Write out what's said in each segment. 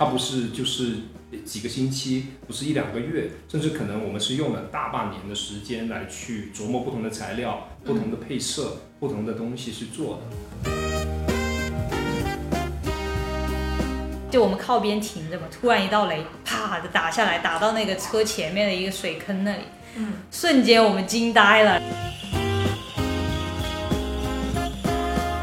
它不是就是几个星期，不是一两个月，甚至可能我们是用了大半年的时间来去琢磨不同的材料、不同的配色、不同的东西去做的。就我们靠边停着嘛，突然一道雷啪的打下来，打到那个车前面的一个水坑那里，嗯，瞬间我们惊呆了。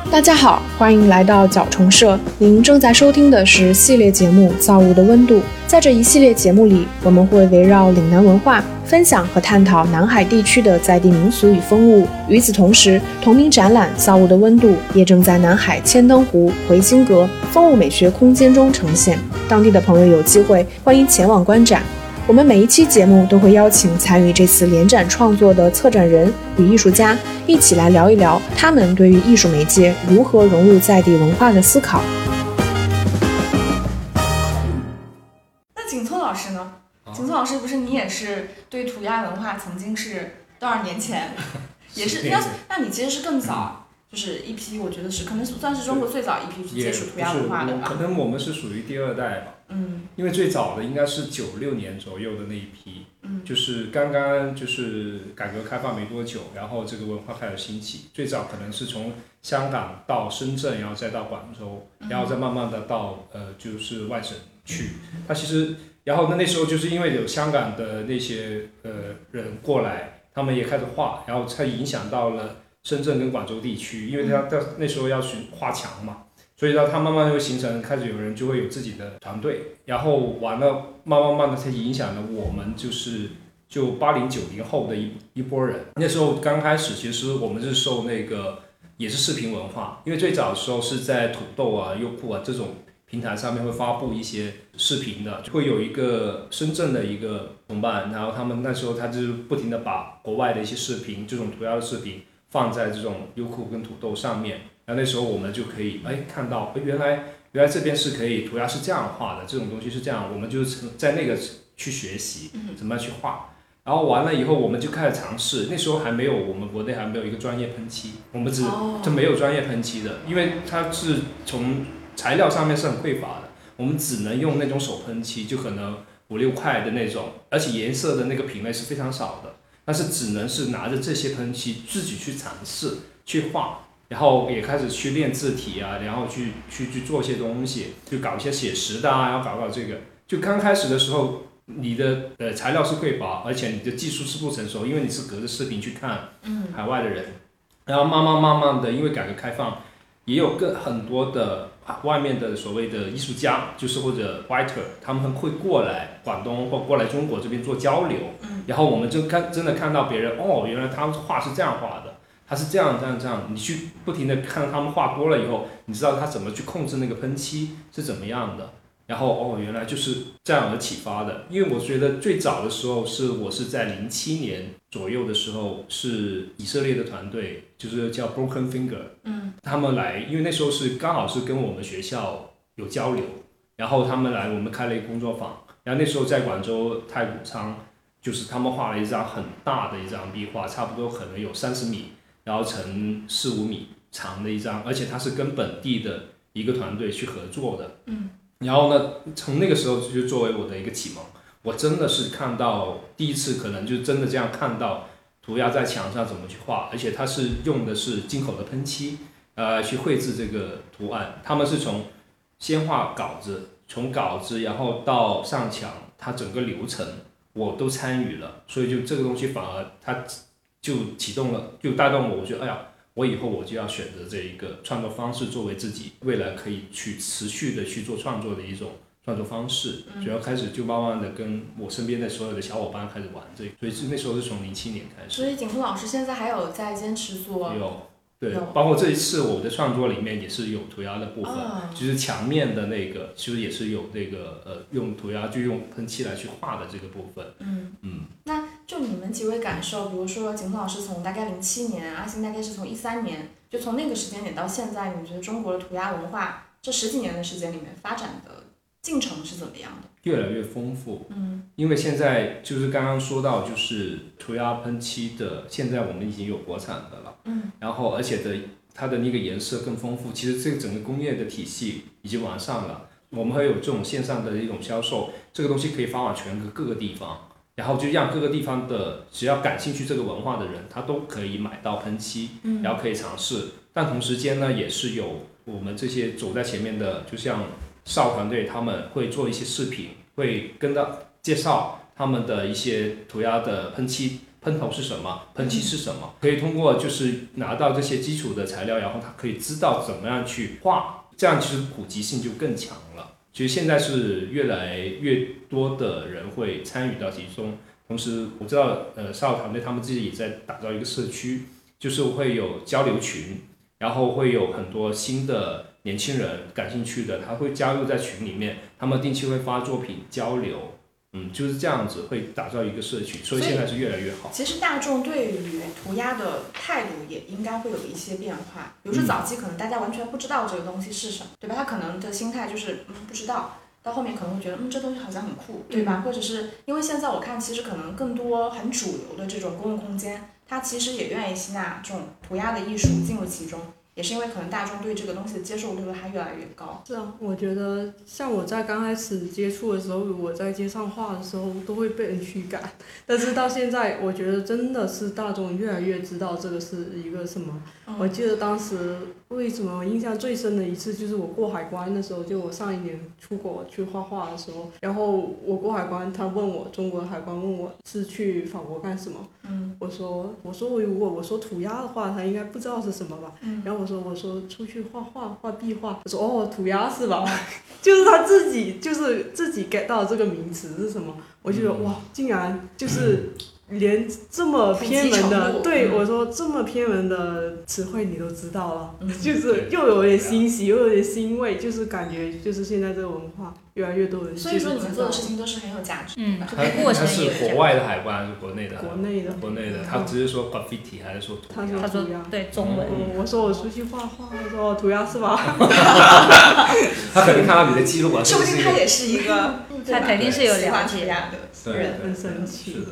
大家好，欢迎来到角虫社。您正在收听的是系列节目《造物的温度》。在这一系列节目里，我们会围绕岭南文化分享和探讨南海地区的在地民俗与风物。与此同时，同名展览《造物的温度》也正在南海千灯湖回心阁风物美学空间中呈现。当地的朋友有机会欢迎前往观展。我们每一期节目都会邀请参与这次联展创作的策展人与艺术家一起来聊一聊他们对于艺术媒介如何融入在地文化的思考。那景聪老师呢？景聪老师不是你也是对涂鸦文化曾经是多少年前，也是那那你其实是更早，就是一批，我觉得是可能算是中国最早一批去接触涂鸦文化的吧。可能我们是属于第二代吧。嗯因为最早的应该是九六年左右的那一批，嗯就是刚刚就是改革开放没多久，然后这个文化开始兴起。最早可能是从香港到深圳，然后再到广州，然后再慢慢的到呃就是外省去。它其实，然后那那时候就是因为有香港的那些呃人过来，他们也开始画，然后才影响到了深圳跟广州地区，因为他他那时候要去画墙嘛。所以呢，他慢慢就形成，开始有人就会有自己的团队，然后完了，慢慢慢的才影响了我们，就是就八零九零后的一一波人。那时候刚开始，其实我们是受那个也是视频文化，因为最早的时候是在土豆啊、优酷啊这种平台上面会发布一些视频的，会有一个深圳的一个同伴，然后他们那时候他就不停的把国外的一些视频，这种涂鸦的视频放在这种优酷跟土豆上面。然后那时候我们就可以哎看到，哎原来原来这边是可以涂鸦是这样画的，这种东西是这样，我们就是在那个去学习怎么样去画。然后完了以后，我们就开始尝试。那时候还没有我们国内还没有一个专业喷漆，我们只哦就没有专业喷漆的，因为它是从材料上面是很匮乏的，我们只能用那种手喷漆，就可能五六块的那种，而且颜色的那个品类是非常少的，但是只能是拿着这些喷漆自己去尝试去画。然后也开始去练字体啊，然后去去去做一些东西，就搞一些写实的啊，然后搞搞这个。就刚开始的时候，你的呃材料是匮乏，而且你的技术是不成熟，因为你是隔着视频去看嗯海外的人。然后慢慢慢慢的，因为改革开放，也有更很多的外面的所谓的艺术家，就是或者 writer，他们会过来广东或过来中国这边做交流。嗯然后我们就看真的看到别人哦，原来他们画是这样画的。他是这样这样这样，你去不停的看他们画多了以后，你知道他怎么去控制那个喷漆是怎么样的，然后哦原来就是这样而启发的。因为我觉得最早的时候是我是在零七年左右的时候，是以色列的团队，就是叫 Broken Finger，嗯他们来，因为那时候是刚好是跟我们学校有交流，然后他们来我们开了一个工作坊，然后那时候在广州太古仓，就是他们画了一张很大的一张壁画，差不多可能有三十米。然后乘四五米长的一张，而且它是跟本地的一个团队去合作的。嗯。然后呢，从那个时候就作为我的一个启蒙，我真的是看到第一次，可能就真的这样看到涂鸦在墙上怎么去画，而且它是用的是进口的喷漆，呃，去绘制这个图案。他们是从先画稿子，从稿子然后到上墙，它整个流程我都参与了，所以就这个东西反而它。就启动了，就带动我。我觉得，哎呀，我以后我就要选择这一个创作方式作为自己未来可以去持续的去做创作的一种创作方式。主要开始就慢慢的跟我身边的所有的小伙伴开始玩这个，所以是那时候是从零七年开始。所以景峰老师现在还有在坚持做有，对，包括这一次我的创作里面也是有涂鸦的部分，啊就是墙面的那个，其实也是有那个呃用涂鸦就用喷漆来去画的这个部分。嗯嗯，那就你们几位感受，比如说景峰老师从大概零七年，阿星大概是从一三年，就从那个时间点到现在，你们觉得中国的涂鸦文化这十几年的时间里面发展的进程是怎么样的？越来越丰富。嗯因为现在就是刚刚说到，就是涂鸦喷漆的，现在我们已经有国产的了，嗯然后而且的它的那个颜色更丰富，其实这个整个工业的体系已经完善了，我们还有这种线上的一种销售，这个东西可以发往全国各个地方，然后就让各个地方的只要感兴趣这个文化的人，他都可以买到喷漆，然后可以尝试。但同时间呢，也是有我们这些走在前面的，就像少团队，他们会做一些视频，会跟到介绍他们的一些涂鸦的喷漆。喷头是什么？喷漆是什么？可以通过就是拿到这些基础的材料，然后他可以知道怎么样去画，这样其实普及性就更强了。其实现在是越来越多的人会参与到其中，同时我知道呃少团队他们自己也在打造一个社区，就是会有交流群，然后会有很多新的年轻人感兴趣的，他会加入在群里面，他们定期会发作品交流。嗯，就是这样子会打造一个社区，所以现在是越来越好。其实大众对于涂鸦的态度也应该会有一些变化。比如说早期可能大家完全不知道这个东西是什么，对吧？他可能的心态就是嗯不知道，到后面可能会觉得嗯这东西好像很酷，对吧？或者是因为现在我看其实可能更多很主流的这种公共空间，它其实也愿意吸纳这种涂鸦的艺术进入其中。也是因为可能大众对这个东西的接受度还越来越高。是啊，我觉得像我在刚开始接触的时候，我在街上画的时候都会被人驱赶，但是到现在，我觉得真的是大众越来越知道这个是一个什么。我记得当时为什么印象最深的一次就是我过海关的时候，就我上一年出国去画画的时候，然后我过海关，他问我中国海关问我是去法国干什么？嗯，我说我说我如果我说涂鸦的话，他应该不知道是什么吧？嗯，然后我说我说出去画画画壁画，他说哦涂鸦是吧？就是他自己就是自己 get 到这个名词是什么，我就觉得哇，竟然就是。连这么偏门的，对我说这么偏门的词汇你都知道了，就是又有点欣喜，又有点欣慰，就是感觉就是现在这个文化越来越多人。所以说你们做的事情都是很有价值。嗯，它它是国外的海关还是国内的？国内的。国内的，他只是说 graffiti 还是说涂鸦？他说涂鸦。对中文。我说我出去画画，他说涂鸦是吧？他肯定看到你的记录啊。说不定他也是一个，他肯定是有了解的人，很神奇。是的。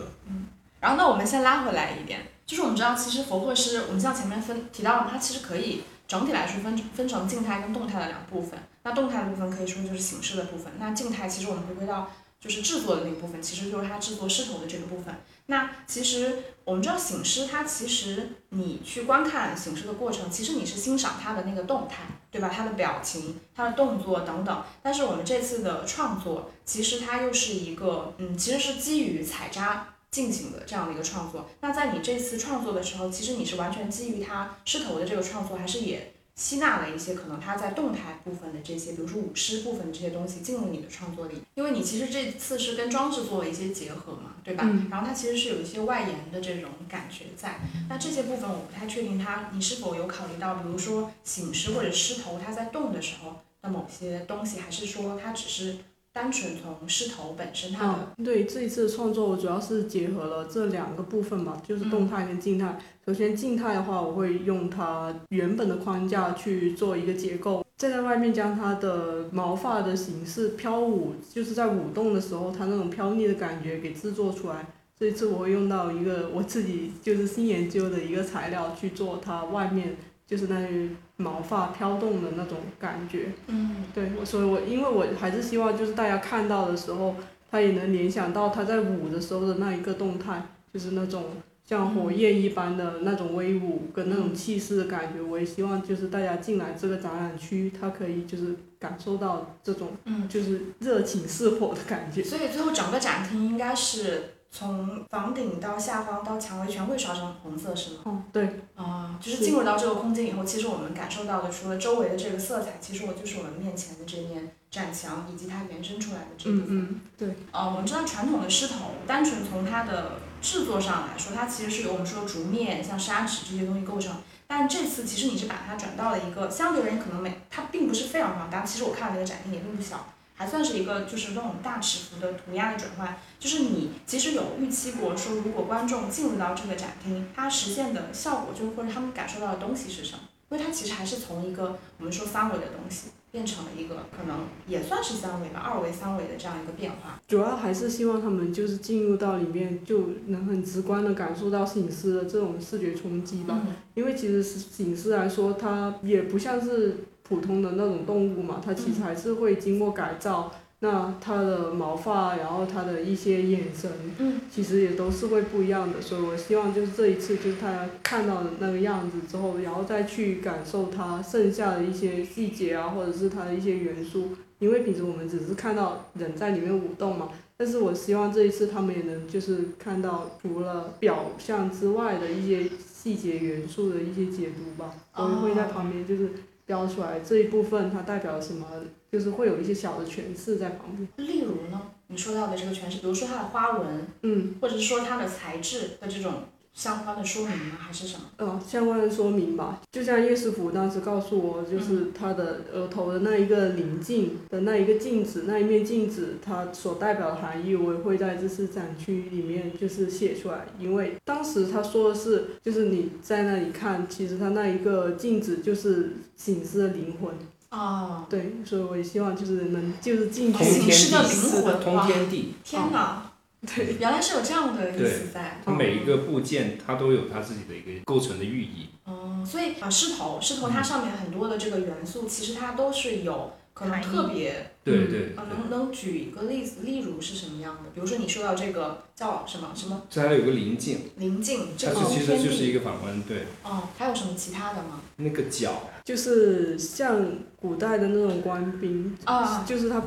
然后那我们先拉回来一点，就是我们知道，其实佛绘师，我们像前面分提到了，它其实可以整体来说分分成静态跟动态的两部分。那动态的部分可以说就是形式的部分，那静态其实我们回归到就是制作的那部分，其实就是它制作狮头的这个部分。那其实我们知道，醒狮它其实你去观看醒狮的过程，其实你是欣赏它的那个动态，对吧？它的表情、它的动作等等。但是我们这次的创作，其实它又是一个，嗯，其实是基于采扎。进行的这样的一个创作，那在你这次创作的时候，其实你是完全基于它狮头的这个创作，还是也吸纳了一些可能它在动态部分的这些，比如说舞狮部分的这些东西进入你的创作里？因为你其实这次是跟装置做了一些结合嘛，对吧？然后它其实是有一些外延的这种感觉在。那这些部分我不太确定，它你是否有考虑到，比如说醒狮或者狮头它在动的时候的某些东西，还是说它只是？单纯从狮头本身它的对这一次的创作，我主要是结合了这两个部分嘛，就是动态跟静态。首先静态的话，我会用它原本的框架去做一个结构，再在外面将它的毛发的形式飘舞，就是在舞动的时候，它那种飘逸的感觉给制作出来。这一次我会用到一个我自己就是新研究的一个材料去做它外面。就是那些毛发飘动的那种感觉，嗯，对，所以我因为我还是希望就是大家看到的时候，他也能联想到他在舞的时候的那一个动态，就是那种像火焰一般的那种威武跟那种气势的感觉。我也希望就是大家进来这个展览区，他可以就是感受到这种，嗯，就是热情似火的感觉。所以最后整个展厅应该是。从房顶到下方到墙围全会刷成红色是吗？嗯，对。啊，就是进入到这个空间以后，其实我们感受到的，除了周围的这个色彩，其实我就是我们面前的这面展墙以及它延伸出来的这部分。嗯嗯。对。呃，我们知道传统的狮头，单纯从它的制作上来说，它其实是由我们说竹面、像砂纸这些东西构成。但这次其实你是把它转到了一个相对而言可能没，它并不是非常庞大。其实我看了那个展厅也并不小。还算是一个就是那种大尺幅的涂鸦的转换，就是你其实有预期过说，如果观众进入到这个展厅，它实现的效果就或者他们感受到的东西是什么？因为它其实还是从一个我们说三维的东西变成了一个可能也算是三维吧，二维、三维的这样一个变化。主要还是希望他们就是进入到里面就能很直观的感受到摄影师的这种视觉冲击吧。嗯因为其实摄影师来说，它也不像是普通的那种动物嘛，它其实还是会经过改造。那它的毛发，然后它的一些眼神，嗯其实也都是会不一样的。所以我希望就是这一次，就是他看到的那个样子之后，然后再去感受它剩下的一些细节啊，或者是它的一些元素。因为平时我们只是看到人在里面舞动嘛，但是我希望这一次他们也能就是看到除了表象之外的一些细节元素的一些解读吧。我也会在旁边就是标出来这一部分它代表什么，就是会有一些小的诠释在旁边。例如呢，你说到的这个诠释，比如说它的花纹，嗯，或者是说它的材质的这种相关的说明吗？还是什么？呃，相关的说明吧，就像叶师傅当时告诉我，就是他的额头的那一个棱镜的那一个镜子，那一面镜子，它所代表的含义，我也会在这次展区里面就是写出来。因为当时他说的是，就是你在那里看，其实他那一个镜子就是醒狮的灵魂。哦，对，所以我也希望就是能就是进去通天醒狮的地灵魂。通天地，天哪，对，原来是有这样的意思在。它每一个部件它都有它自己的一个构成的寓意。哦，所以啊，狮头，狮头它上面很多的这个元素，其实它都是有可能特别对对啊，能能举一个例子，例如是什么样的？比如说你说到这个叫什么什么？这还有个灵镜，临近，这它个其实就是一，个反光，对，哦，还有什么其他的吗？那个角，就是像古代的那种官兵，啊，就是他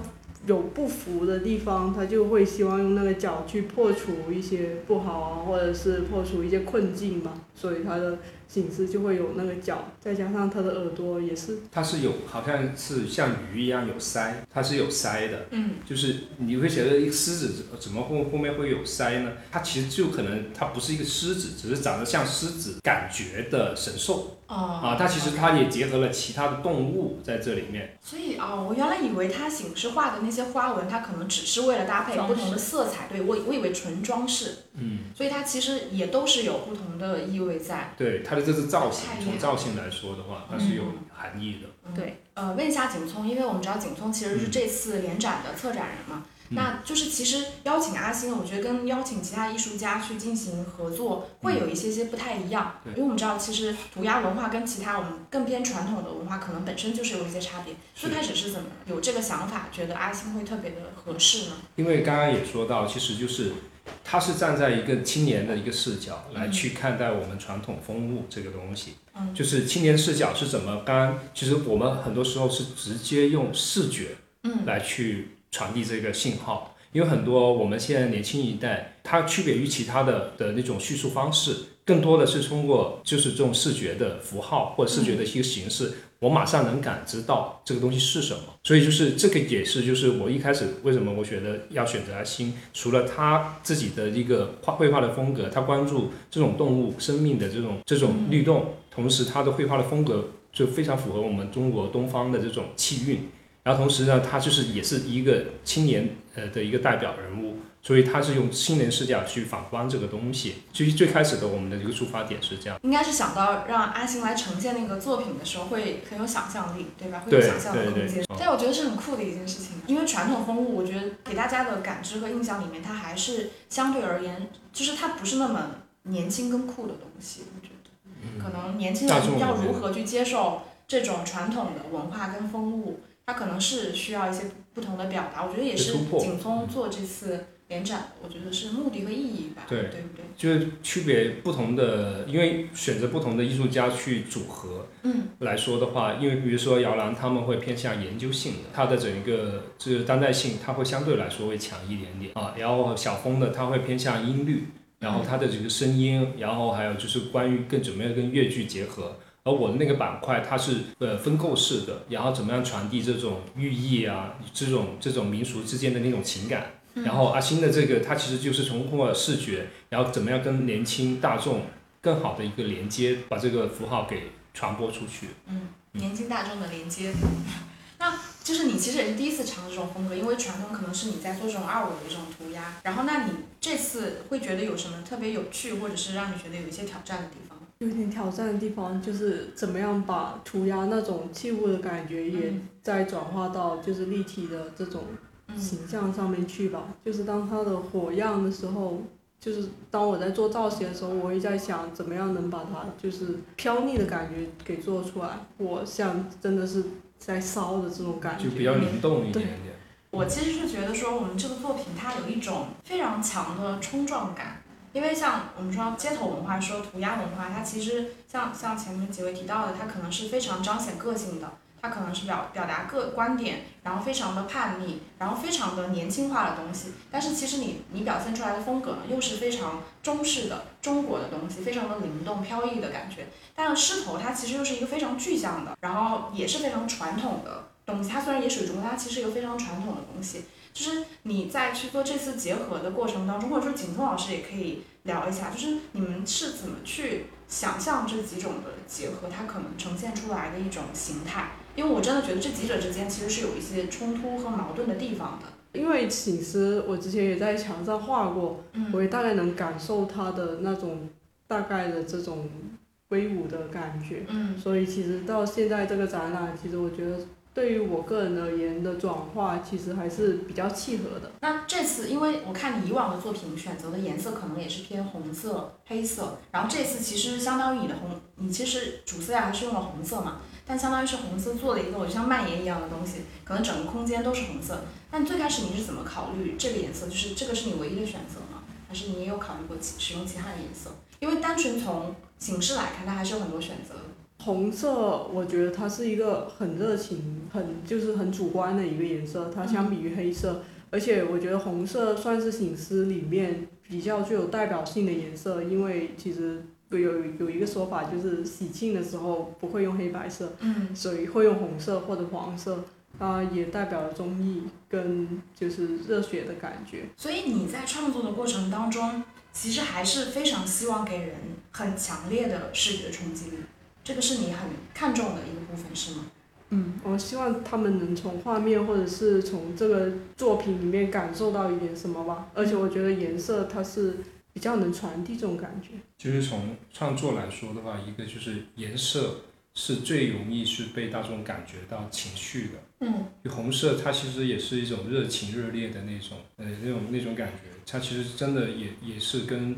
有不服的地方，他就会希望用那个脚去破除一些不好啊，或者是破除一些困境嘛。所以他的形式就会有那个角，再加上它的耳朵也是，它是有好像是像鱼一样有鳃，它是有鳃的。嗯，就是你会觉得一个狮子怎么后后面会有鳃呢？它其实就可能它不是一个狮子，只是长得像狮子感觉的神兽哦，啊。它其实它也结合了其他的动物在这里面。所以啊、我原来以为它醒狮画的那些花纹，它可能只是为了搭配不同的色彩，对我我以为纯装饰，嗯，所以它其实也都是有不同的意味在。对，它的这是造型从造型来说的话，它是有嗯。含义的。嗯对，呃，问一下景聪，因为我们知道景聪其实是嗯这次联展的策展人嘛，那就是其实邀请阿星，我觉得跟邀请其他艺术家去进行合作，会有一些些不太一样，对。因为我们知道其实涂鸦文化跟其他我们更偏传统的文化可能本身就是有一些差别。最开始是怎么有这个想法，觉得阿星会特别的合适呢？因为刚刚也说到，其实就是他是站在一个青年的一个视角来去看待我们传统风物这个东西。嗯就是青年视角是怎么？刚刚其实我们很多时候是直接用视觉嗯来去传递这个信号，因为很多我们现在年轻一代，它区别于其他的的那种叙述方式，更多的是通过就是这种视觉的符号或视觉的一个形式，我马上能感知到这个东西是什么。所以就是这个也是就是我一开始为什么我觉得要选择阿星，除了他自己的一个画绘画的风格，他关注这种动物生命的这种这种律动，同时他的绘画的风格就非常符合我们中国东方的这种气韵。然后同时呢，他就是也是一个青年呃的一个代表人物，所以他是用青年视角去反观这个东西。其实最开始的我们的一个出发点是这样。应该是想到让阿星来呈现那个作品的时候，会很有想象力，对吧？会有想象的空间。对对但我觉得是很酷的一件事情，因为传统风物，我觉得给大家的感知和印象里面，它还是相对而言，就是它不是那么年轻跟酷的东西。我觉得，可能年轻人要如何去接受这种传统的文化跟风物，它可能是需要一些不同的表达。我觉得也是景聪做这次联展，我觉得是目的和意义吧，对对不对？就是区别不同的，因为选择不同的艺术家去组合嗯来说的话，因为比如说摇篮他们会偏向研究性的，它的整一个就是当代性它会相对来说会强一点点啊。然后小峰的他会偏向音律，然后他的这个声音，然后还有就是关于更怎么样跟越剧结合。而我的那个板块它是呃分构式的，然后怎么样传递这种寓意啊，这种这种民俗之间的那种情感。然后阿星的这个，它其实就是通过视觉，然后怎么样跟年轻大众更好的一个连接，把这个符号给传播出去。嗯，年轻大众的连接。那就是你其实也是第一次尝试这种风格，因为传统可能是你在做这种二维的这种涂鸦，然后那你这次会觉得有什么特别有趣，或者是让你觉得有一些挑战的地方？有点挑战的地方就是怎么样把涂鸦那种器物的感觉也再转化到就是立体的这种形象上面去吧。就是当它的火样的时候，就是当我在做造型的时候，我会在想怎么样能把它就是飘逸的感觉给做出来。我像真的是在烧的这种感觉，就比较灵动一点点。我其实是觉得说我们这个作品它有一种非常强的冲撞感。因为像我们说街头文化，说涂鸦文化，它其实像像前面几位提到的，它可能是非常彰显个性的，它可能是表表达个观点，然后非常的叛逆，然后非常的年轻化的东西。但是其实你你表现出来的风格呢，又是非常中式的中国的东西，非常的灵动飘逸的感觉。但是狮头它其实又是一个非常具象的，然后也是非常传统的东西。它虽然也属于中国，它其实一个非常传统的东西。就是你在去做这次结合的过程当中，或者说景聪老师也可以聊一下，就是你们是怎么去想象这几种的结合，它可能呈现出来的一种形态。因为我真的觉得这几者之间其实是有一些冲突和矛盾的地方的。因为醒狮，我之前也在墙上画过，我也大概能感受它的那种大概的这种威武的感觉。嗯。所以其实到现在这个展览，其实我觉得。对于我个人而言的转化，其实还是比较契合的。那这次，因为我看你以往的作品选择的颜色可能也是偏红色、黑色，然后这次其实相当于你的红，你其实主色调还是用了红色嘛，但相当于是红色做了一个我就像蔓延一样的东西，可能整个空间都是红色。但最开始你是怎么考虑这个颜色？就是这个是你唯一的选择吗？还是你也有考虑过使用其他的颜色？因为单纯从形式来看，它还是有很多选择。红色，我觉得它是一个很热情、很就是很主观的一个颜色。它相比于黑色，而且我觉得红色算是醒狮里面比较具有代表性的颜色，因为其实有有一个说法就是喜庆的时候不会用黑白色，嗯所以会用红色或者黄色，它也代表了忠义跟就是热血的感觉。所以你在创作的过程当中，其实还是非常希望给人很强烈的视觉冲击力。这个是你很看重的一个部分，是吗？嗯，我希望他们能从画面或者是从这个作品里面感受到一点什么吧。而且我觉得颜色它是比较能传递这种感觉。就是从创作来说的话，一个就是颜色是最容易去被大众感觉到情绪的。嗯。红色，它其实也是一种热情热烈的那种，呃，那种那种感觉。它其实真的也也是跟，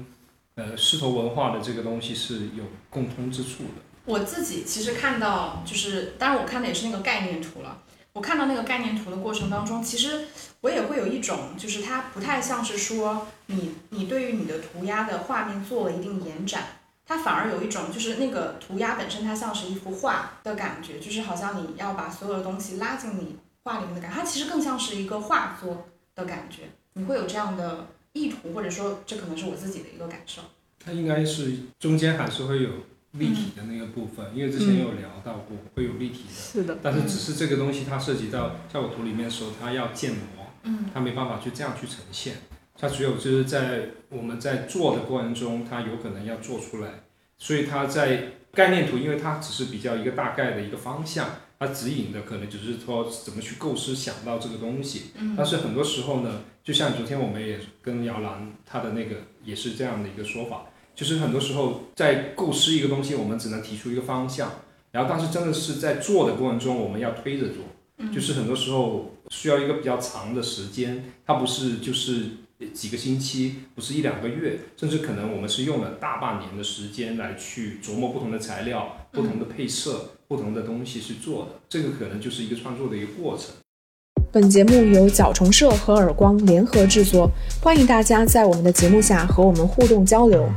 呃，狮头文化的这个东西是有共通之处的。我自己其实看到，就是当然我看的也是那个概念图了。我看到那个概念图的过程当中，其实我也会有一种，就是它不太像是说你你对于你的涂鸦的画面做了一定延展，它反而有一种就是那个涂鸦本身它像是一幅画的感觉，就是好像你要把所有的东西拉进你画里面的感觉，它其实更像是一个画作的感觉。你会有这样的意图，或者说这可能是我自己的一个感受。它应该是中间还是会有。立体的那个部分，因为之前有聊到过会有立体的，是的。但是只是这个东西它涉及到效果图里面的时候，它要建模，嗯，它没办法去这样去呈现，它只有就是在我们在做的过程中，它有可能要做出来。所以它在概念图，因为它只是比较一个大概的一个方向，它指引的可能只是说怎么去构思想到这个东西。嗯。但是很多时候呢，就像昨天我们也跟姚兰他的那个也是这样的一个说法。就是很多时候在构思一个东西，我们只能提出一个方向，然后但是真的是在做的过程中，我们要推着做，就是很多时候需要一个比较长的时间，它不是就是几个星期，不是一两个月，甚至可能我们是用了大半年的时间来去琢磨不同的材料、不同的配色、不同的东西去做的，这个可能就是一个创作的一个过程。本节目由角虫社和耳光联合制作，欢迎大家在我们的节目下和我们互动交流。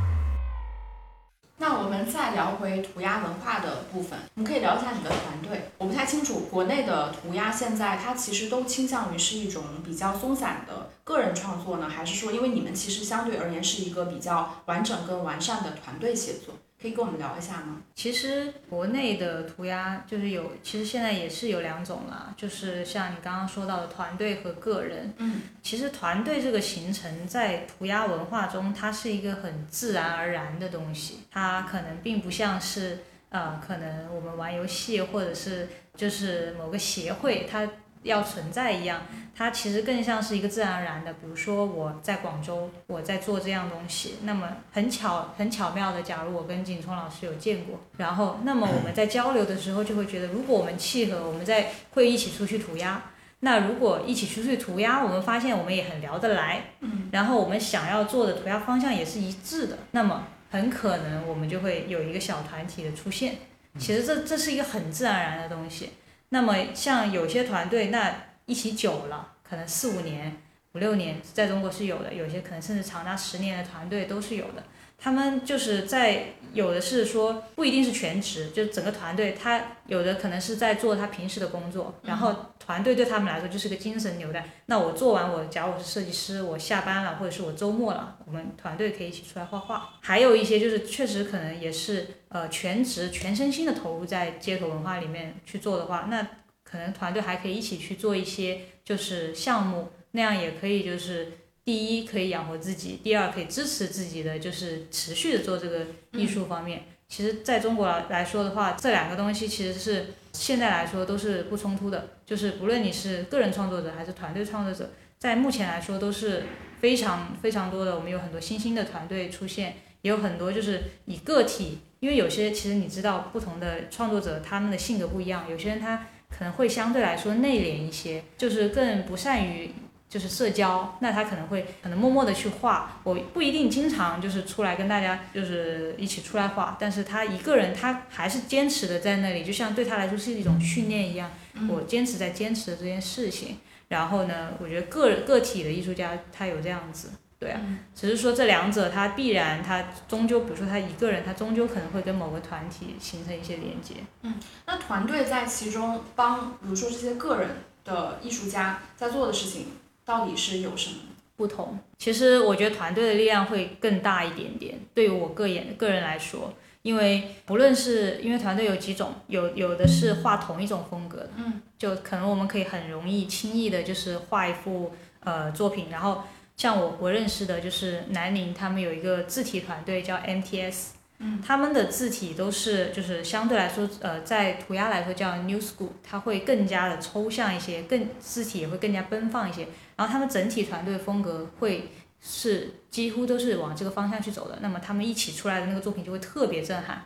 涂鸦文化的部分，我们可以聊一下你的团队。我不太清楚国内的涂鸦现在它其实都倾向于是一种比较松散的个人创作呢，还是说因为你们其实相对而言是一个比较完整跟完善的团队协作？可以跟我们聊一下吗？其实国内的涂鸦就是有，其实现在也是有两种啦，就是像你刚刚说到的团队和个人。嗯，其实团队这个形成在涂鸦文化中，它是一个很自然而然的东西，它可能并不像是呃，可能我们玩游戏或者是就是某个协会，它要存在一样，它其实更像是一个自然而然的。比如说我在广州，我在做这样东西，那么很巧很巧妙的，假如我跟景聪老师有见过，然后那么我们在交流的时候就会觉得，如果我们契合，我们在会一起出去涂鸦。那如果一起出去涂鸦，我们发现我们也很聊得来，嗯，然后我们想要做的涂鸦方向也是一致的，那么很可能我们就会有一个小团体的出现。其实这这是一个很自然而然的东西。那么像有些团队，那一起久了，可能四五年、五六年，在中国是有的；有些可能甚至长达十年的团队都是有的。他们就是在有的是说不一定是全职，就整个团队，他有的可能是在做他平时的工作，然后团队对他们来说就是个精神纽带。那我做完我，假如我是设计师，我下班了或者是我周末了，我们团队可以一起出来画画。还有一些就是确实可能也是呃全职全身心的投入在街头文化里面去做的话，那可能团队还可以一起去做一些就是项目，那样也可以就是。第一可以养活自己，第二可以支持自己的，就是持续的做这个艺术方面。其实在中国来说的话，这两个东西其实是现在来说都是不冲突的。就是不论你是个人创作者还是团队创作者，在目前来说都是非常非常多的。我们有很多新兴的团队出现，也有很多就是以个体，因为有些其实你知道，不同的创作者他们的性格不一样，有些人他可能会相对来说内敛一些，就是更不善于。就是社交，那他可能会可能默默的去画，我不一定经常就是出来跟大家就是一起出来画，但是他一个人他还是坚持的在那里，就像对他来说是一种训练一样，我坚持在坚持的这件事情。然后呢，我觉得个个体的艺术家他有这样子，对啊，只是说这两者他必然他终究，比如说他一个人，他终究可能会跟某个团体形成一些连接。嗯，那团队在其中帮，比如说这些个人的艺术家在做的事情。到底是有什么不同？其实我觉得团队的力量会更大一点点。对于我个人个人来说，因为不论是因为团队有几种，有有的是画同一种风格的，嗯，就可能我们可以很容易轻易的就是画一幅呃作品。然后像我我认识的就是南宁，他们有一个字体团队叫 MTS 嗯。他们的字体都是，就是相对来说，呃，在涂鸦来说叫 New School，它会更加的抽象一些，更字体也会更加奔放一些。然后他们整体团队风格会是几乎都是往这个方向去走的。那么他们一起出来的那个作品就会特别震撼，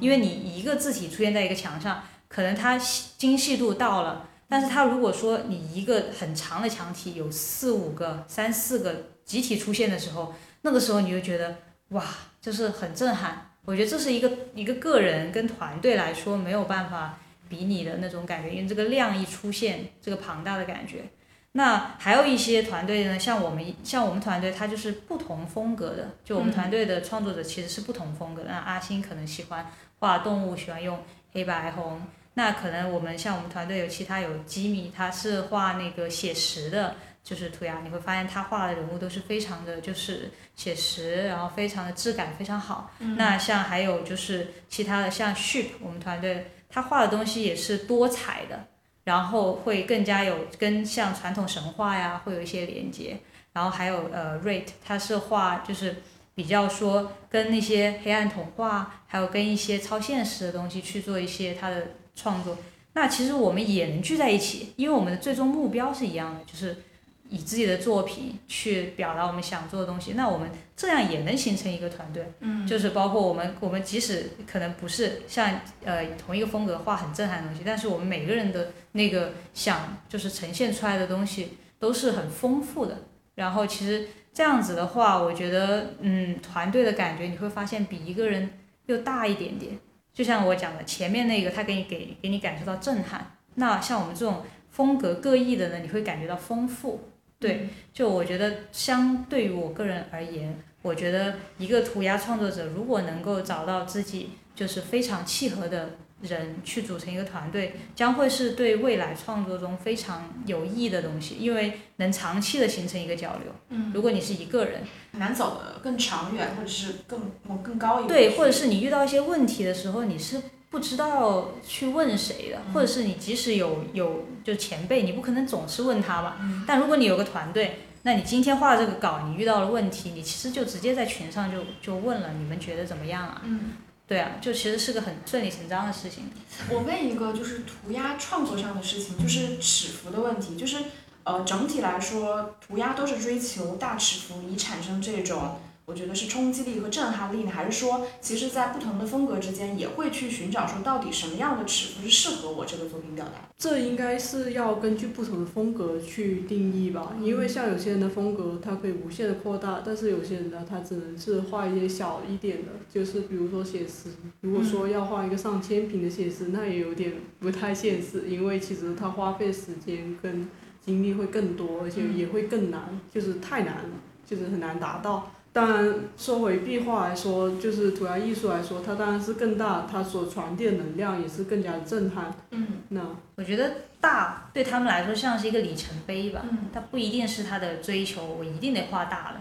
因为你一个字体出现在一个墙上，可能它精细度到了，但是它如果说你一个很长的墙体有四五个、三四个集体出现的时候，那个时候你就觉得哇，就是很震撼。我觉得这是一个一个个人跟团队来说没有办法比拟的那种感觉，因为这个量一出现，这个庞大的感觉。那还有一些团队呢，像我们像我们团队，它就是不同风格的。就我们团队的创作者其实是不同风格的。那阿星可能喜欢画动物，喜欢用黑白红。那可能我们像我们团队有其他有吉米，他是画那个写实的。就是涂鸦，你会发现他画的人物都是非常的，就是写实，然后非常的质感非常好。那像还有就是其他的，像 Sheep，我们团队他画的东西也是多彩的，然后会更加有跟像传统神话呀会有一些连接。然后还有呃 Rate，它是画就是比较说跟那些黑暗童话，还有跟一些超现实的东西去做一些它的创作。那其实我们也能聚在一起，因为我们的最终目标是一样的，就是。以自己的作品去表达我们想做的东西，那我们这样也能形成一个团队。嗯，就是包括我们，我们即使可能不是像呃同一个风格画很震撼的东西，但是我们每个人的那个想就是呈现出来的东西都是很丰富的。然后其实这样子的话，我觉得嗯团队的感觉你会发现比一个人又大一点点。就像我讲的前面那个，他给你给给你感受到震撼。那像我们这种风格各异的呢，你会感觉到丰富。对，就我觉得，相对于我个人而言，我觉得一个涂鸦创作者如果能够找到自己就是非常契合的人去组成一个团队，将会是对未来创作中非常有意义的东西，因为能长期的形成一个交流。嗯，如果你是一个人，难走的更长远，或者是更往更高一点。对，或者是你遇到一些问题的时候，你是。不知道去问谁的，或者是你即使有有就前辈，你不可能总是问他吧。但如果你有个团队，那你今天画这个稿，你遇到了问题，你其实就直接在群上就就问了，你们觉得怎么样啊？嗯，对啊，就其实是个很顺理成章的事情。我问一个就是涂鸦创作上的事情，就是尺幅的问题，就是呃整体来说，涂鸦都是追求大尺幅以产生这种。我觉得是冲击力和震撼力呢，还是说，其实，在不同的风格之间，也会去寻找说，到底什么样的尺幅是适合我这个作品表达？这应该是要根据不同的风格去定义吧，因为像有些人的风格，它可以无限的扩大，但是有些人呢，他只能是画一些小一点的，就是比如说写实。如果说要画一个上千平的写实，那也有点不太现实，因为其实它花费时间跟精力会更多，而且也会更难，就是太难了，就是很难达到。当然，说回壁画来说，就是涂鸦艺术来说，它当然是更大，它所传递的能量也是更加震撼。嗯，那我觉得大对他们来说像是一个里程碑吧。嗯，它不一定是他的追求，我一定得画大的。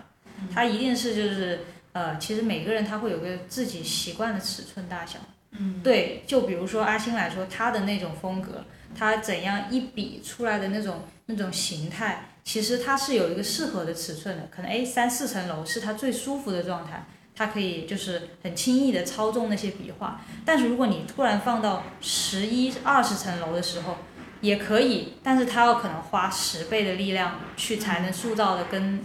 它一定是就是呃，其实每个人他会有个自己习惯的尺寸大小。嗯，对，就比如说阿星来说，他的那种风格，他怎样一笔出来的那种那种形态。其实它是有一个适合的尺寸的，可能哎三四层楼是它最舒服的状态，它可以就是很轻易的操纵那些笔画。但是如果你突然放到十一二十层楼的时候，也可以，但是它要可能花十倍的力量去才能塑造的跟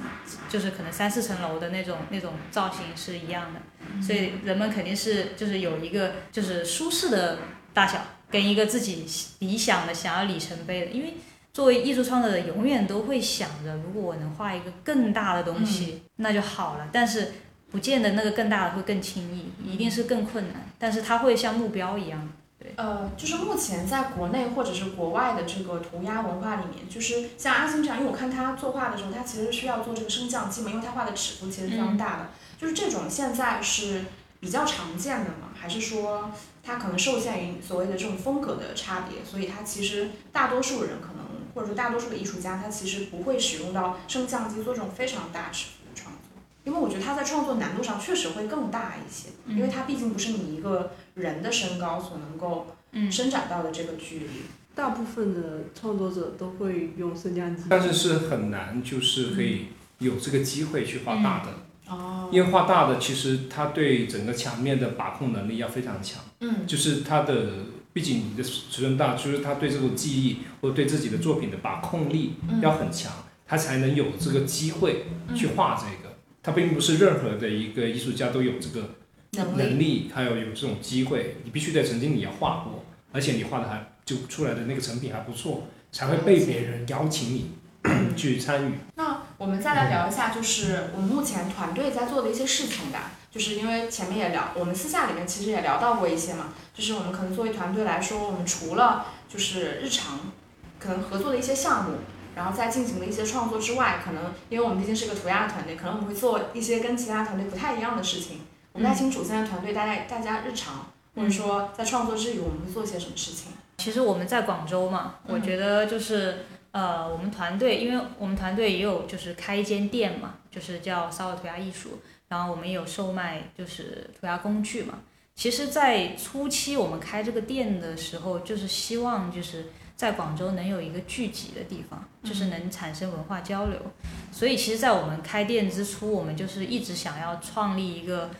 就是可能三四层楼的那种那种造型是一样的。所以人们肯定是就是有一个就是舒适的大小跟一个自己理想的想要里程碑的，因为。作为艺术创作者，永远都会想着，如果我能画一个更大的东西，那就好了。但是，不见得那个更大的会更轻易，一定是更困难。但是它会像目标一样。对，呃，就是目前在国内或者是国外的这个涂鸦文化里面，就是像阿星这样，因为我看他作画的时候，他其实需要做这个升降机嘛，因为他画的尺幅其实非常大的。就是这种现在是比较常见的嘛，还是说它可能受限于所谓的这种风格的差别，所以它其实大多数人可能。或者说，大多数的艺术家他其实不会使用到升降机做这种非常大尺幅的创作，因为我觉得他在创作难度上确实会更大一些，因为它毕竟不是你一个人的身高所能够伸展到的这个距离。大部分的创作者都会用升降机，但是是很难，就是可以有这个机会去画大的。哦。因为画大的，其实它对整个墙面的把控能力要非常强。嗯。就是它的。毕竟你的尺寸大，就是他对这种记忆或者对自己的作品的把控力要很强，他才能有这个机会去画这个。他并不是任何的一个艺术家都有这个能力，还有有这种机会。你必须得曾经你要画过，而且你画的还就出来的那个成品还不错，才会被别人邀请你去参与。那我们再来聊一下，就是我们目前团队在做的一些事情吧。就是因为前面也聊，我们私下里面其实也聊到过一些嘛。就是我们可能作为团队来说，我们除了就是日常可能合作的一些项目，然后再进行的一些创作之外，可能因为我们毕竟是个涂鸦团队，可能我们会做一些跟其他团队不太一样的事情。我不太清楚现在团队大概大家日常或者说在创作之余，我们会做些什么事情。其实我们在广州嘛，我觉得就是呃，我们团队，因为我们团队也有就是开一间店嘛，就是叫骚尔涂鸦艺术。然后我们有售卖，就是涂鸦工具嘛。其实，在初期我们开这个店的时候，就是希望就是在广州能有一个聚集的地方，就是能产生文化交流。所以，其实，在我们开店之初，我们就是一直想要创立一个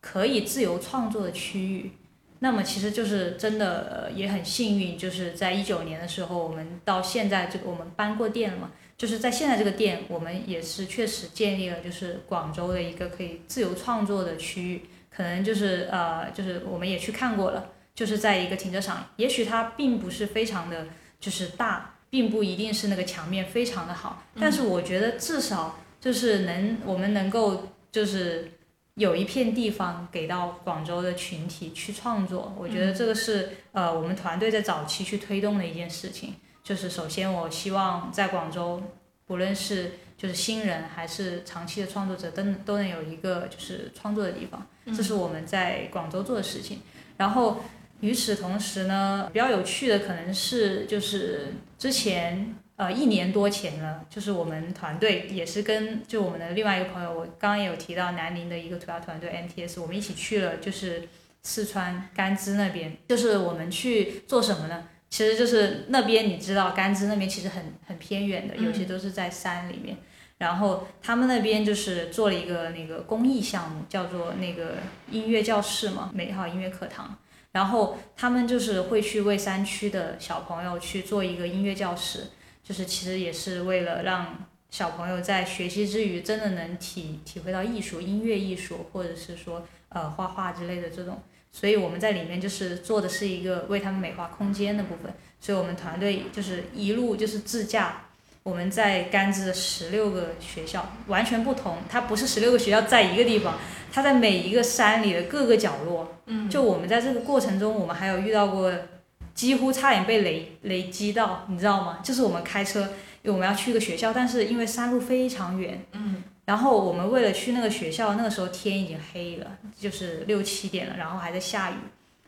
可以自由创作的区域。那么，其实就是真的也很幸运，就是在一九年的时候，我们到现在这个我们搬过店了嘛。就是在现在这个店，我们也是确实建立了，就是广州的一个可以自由创作的区域。可能就是呃，就是我们也去看过了，就是在一个停车场，也许它并不是非常的，就是大，并不一定是那个墙面非常的好，但是我觉得至少就是能我们能够就是有一片地方给到广州的群体去创作，我觉得这个是呃我们团队在早期去推动的一件事情。就是首先，我希望在广州，不论是就是新人还是长期的创作者，都都能有一个就是创作的地方，这是我们在广州做的事情。然后与此同时呢，比较有趣的可能是就是之前呃一年多前了，就是我们团队也是跟就我们的另外一个朋友，我刚刚也有提到南宁的一个涂鸦团队 MTS，我们一起去了就是四川甘孜那边，就是我们去做什么呢？其实就是那边，你知道甘孜那边其实很很偏远的，有些都是在山里面。然后他们那边就是做了一个那个公益项目，叫做那个音乐教室嘛，美好音乐课堂。然后他们就是会去为山区的小朋友去做一个音乐教室，就是其实也是为了让小朋友在学习之余真的能体体会到艺术、音乐艺术，或者是说呃画画之类的这种。所以我们在里面就是做的是一个为他们美化空间的部分。所以我们团队就是一路就是自驾。我们在甘孜的十六个学校完全不同，它不是十六个学校在一个地方，它在每一个山里的各个角落。嗯，就我们在这个过程中，我们还有遇到过几乎差点被雷雷击到，你知道吗？就是我们开车，因为我们要去一个学校，但是因为山路非常远。嗯，然后我们为了去那个学校，那个时候天已经黑了，就是六七点了，然后还在下雨。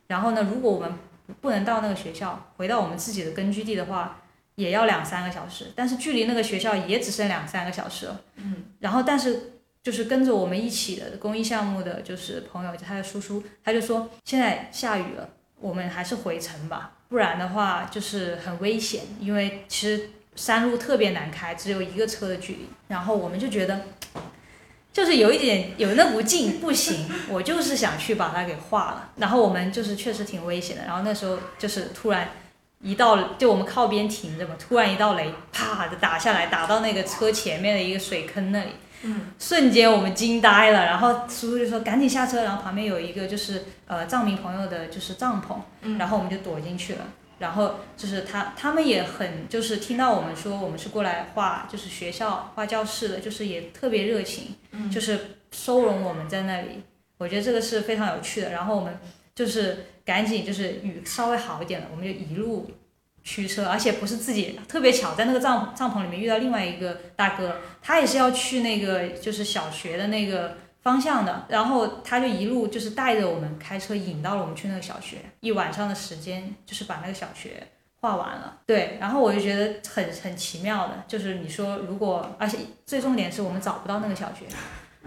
然后呢，如果我们不能到那个学校，回到我们自己的根据地的话。也要两三个小时，但是距离那个学校也只剩两三个小时了。嗯，然后但是就是跟着我们一起的公益项目的就是朋友，他的叔叔，他就说现在下雨了，我们还是回城吧，不然的话就是很危险，因为其实山路特别难开，只有一个车的距离。然后我们就觉得，就是有一点有那股劲，不行，我就是想去把它给化了。然后我们就是确实挺危险的。然后那时候就是突然。一道就我们靠边停着嘛，突然一道雷啪的打下来，打到那个车前面的一个水坑那里，嗯，瞬间我们惊呆了。然后叔叔就说赶紧下车，然后旁边有一个就是呃藏民朋友的就是帐篷，嗯，然后我们就躲进去了。然后就是他他们也很就是听到我们说我们是过来画就是学校画教室的，就是也特别热情，嗯，就是收容我们在那里。我觉得这个是非常有趣的。然后我们就是。赶紧就是雨稍微好一点了，我们就一路驱车，而且不是自己，特别巧，在那个帐帐篷里面遇到另外一个大哥，他也是要去那个就是小学的那个方向的，然后他就一路就是带着我们开车引到了我们去那个小学，一晚上的时间就是把那个小学画完了。对，然后我就觉得很很奇妙的，就是你说如果，而且最重点是我们找不到那个小学，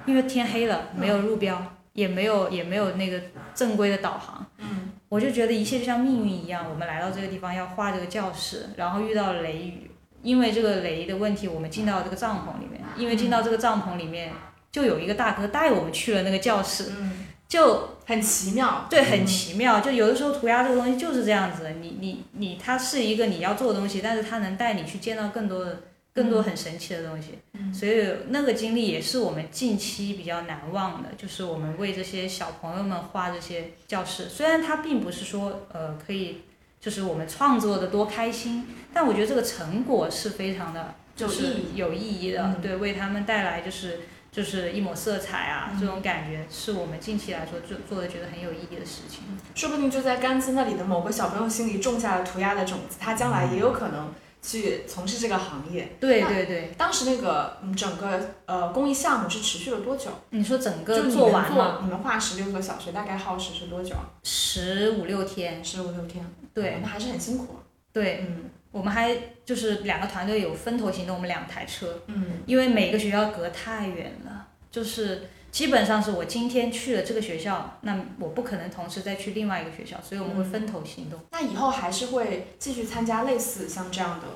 因为天黑了，没有路标。也没有也没有那个正规的导航，嗯，我就觉得一切就像命运一样，我们来到这个地方要画这个教室，然后遇到了雷雨，因为这个雷的问题，我们进到这个帐篷里面，因为进到这个帐篷里面，就有一个大哥带我们去了那个教室，嗯，就很奇妙，对，很奇妙，就有的时候涂鸦这个东西就是这样子，你你你，它是一个你要做的东西，但是它能带你去见到更多的。更多很神奇的东西，所以那个经历也是我们近期比较难忘的，就是我们为这些小朋友们画这些教室。虽然它并不是说呃可以，就是我们创作的多开心，但我觉得这个成果是非常的，就是有意义。的。对，为他们带来就是就是一抹色彩啊，这种感觉是我们近期来说做做的觉得很有意义的事情。说不定就在甘孜那里的某个小朋友心里种下了涂鸦的种子，他将来也有可能。去从事这个行业，对对对。当时那个嗯，整个呃公益项目是持续了多久？你说整个做完了？你们画十六个小时，大概耗时是多久？十五六天。十五六天。对。那还是很辛苦。对。嗯。我们还就是两个团队有分头行动，我们两台车。嗯。因为每个学校隔太远了，就是。基本上是我今天去了这个学校，那我不可能同时再去另外一个学校，所以我们会分头行动。那以后还是会继续参加类似像这样的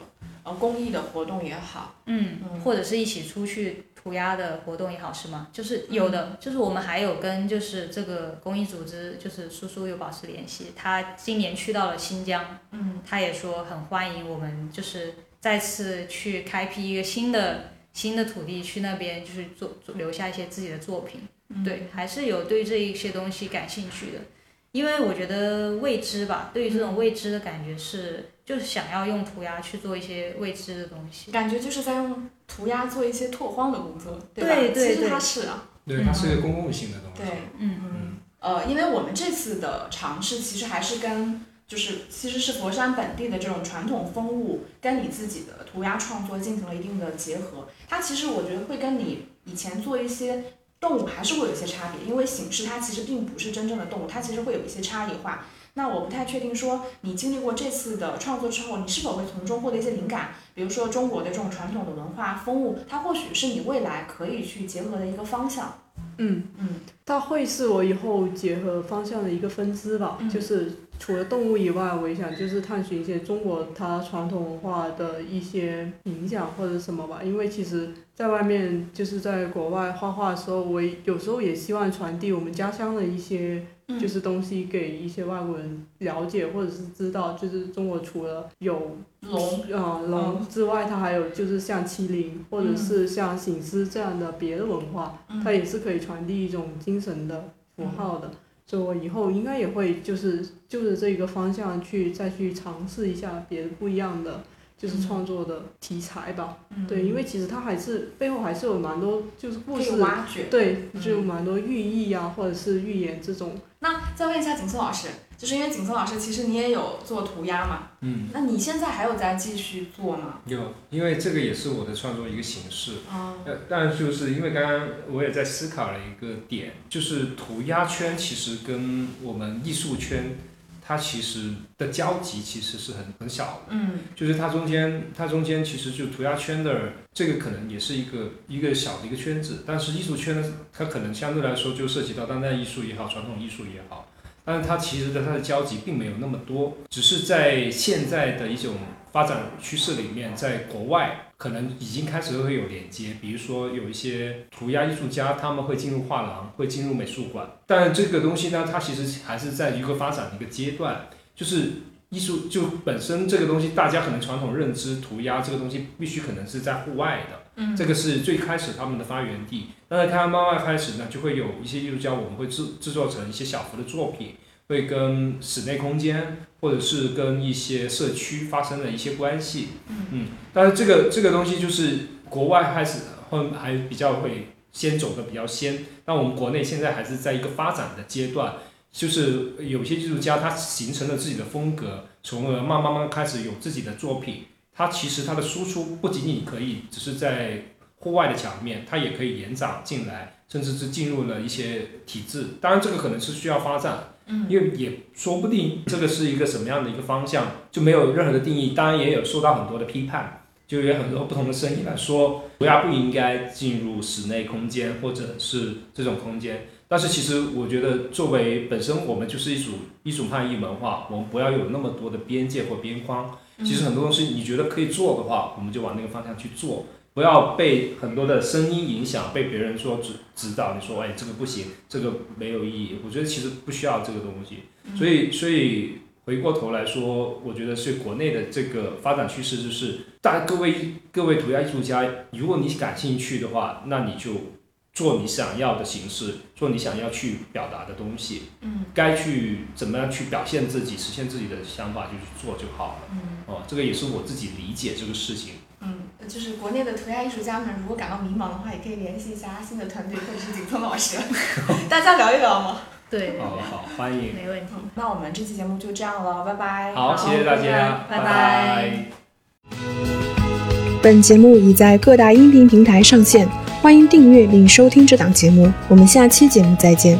呃公益的活动也好，嗯，或者是一起出去涂鸦的活动也好，是吗？就是有的，就是我们还有跟就是这个公益组织，就是叔叔有保持联系。他今年去到了新疆，嗯，他也说很欢迎我们，就是再次去开辟一个新的。新的土地去那边就是做做留下一些自己的作品，对，还是有对这一些东西感兴趣的，因为我觉得未知吧，对于这种未知的感觉是，就是想要用涂鸦去做一些未知的东西，感觉就是在用涂鸦做一些拓荒的工作，对对对，其实它是啊，对，它是一个公共性的东西，对，嗯。嗯，呃，因为我们这次的尝试其实还是跟。就是其实是佛山本地的这种传统风物，跟你自己的涂鸦创作进行了一定的结合。它其实我觉得会跟你以前做一些动物还是会有一些差别，因为形式它其实并不是真正的动物，它其实会有一些差异化。那我不太确定说你经历过这次的创作之后，你是否会从中获得一些灵感？比如说中国的这种传统的文化风物，它或许是你未来可以去结合的一个方向。嗯嗯，它会是我以后结合方向的一个分支吧，就是除了动物以外，我也想就是探寻一些中国它传统文化的一些影响或者什么吧。因为其实在外面就是在国外画画的时候，我有时候也希望传递我们家乡的一些就是东西给一些外国人了解或者是知道。就是中国除了有龙啊龙之外，它还有就是像麒麟或者是像醒狮这样的别的文化，它也是可以传递一种精神的符号的。所以我以后应该也会就是就是这个方向去再去尝试一下别的不一样的就是创作的题材吧。对，因为其实它还是背后还是有蛮多就是故事，对，就有蛮多寓意啊，或者是寓言这种。那再问一下景色老师。就是因为景松老师，其实你也有做涂鸦嘛，嗯，那你现在还有在继续做吗？有，因为这个也是我的创作一个形式。哦。呃，但就是因为刚刚我也在思考了一个点，就是涂鸦圈其实跟我们艺术圈，它其实的交集其实是很很小的。嗯。就是它中间，它中间其实就涂鸦圈的这个可能也是一个一个小的一个圈子，但是艺术圈呢，它可能相对来说就涉及到当代艺术也好，传统艺术也好。但是它其实的它的交集并没有那么多，只是在现在的一种发展趋势里面，在国外可能已经开始会有连接，比如说有一些涂鸦艺术家他们会进入画廊，会进入美术馆，但这个东西呢，它其实还是在一个发展的一个阶段，就是艺术就本身这个东西，大家可能传统认知涂鸦这个东西必须可能是在户外的。这个是最开始他们的发源地。但是看慢慢开始呢，就会有一些艺术家，我们会制制作成一些小幅的作品，会跟室内空间或者是跟一些社区发生了一些关系。嗯。但是这个这个东西就是国外开始会还比较会先走的比较先，那我们国内现在还是在一个发展的阶段，就是有些艺术家他形成了自己的风格，从而慢慢慢开始有自己的作品。它其实它的输出不仅仅可以只是在户外的墙面，它也可以延展进来，甚至是进入了一些体制。当然，这个可能是需要发展，嗯，因为也说不定这个是一个什么样的一个方向，就没有任何的定义。当然，也有受到很多的批判，就有很多不同的声音来说，涂鸦不应该进入室内空间或者是这种空间。但是，其实我觉得，作为本身我们就是一组一种汉译文化，我们不要有那么多的边界或边框。其实很多东西，你觉得可以做的话，我们就往那个方向去做，不要被很多的声音影响，被别人说指指导。你说，哎，这个不行，这个没有意义。我觉得其实不需要这个东西。所以，所以回过头来说，我觉得是国内的这个发展趋势，就是大各位各位涂鸦艺术家，如果你感兴趣的话，那你就。做你想要的形式，做你想要去表达的东西，嗯，该去怎么样去表现自己，实现自己的想法就去做就好了，嗯，哦，这个也是我自己理解这个事情，嗯，就是国内的涂鸦艺术家们，如果感到迷茫的话，也可以联系一下阿信的团队或者是景聪老师，大家聊一聊嘛，对，好好欢迎，没问题，那我们这期节目就这样了，拜拜，好，谢谢大家，拜拜。本节目已在各大音频平台上线。欢迎订阅并收听这档节目，我们下期节目再见。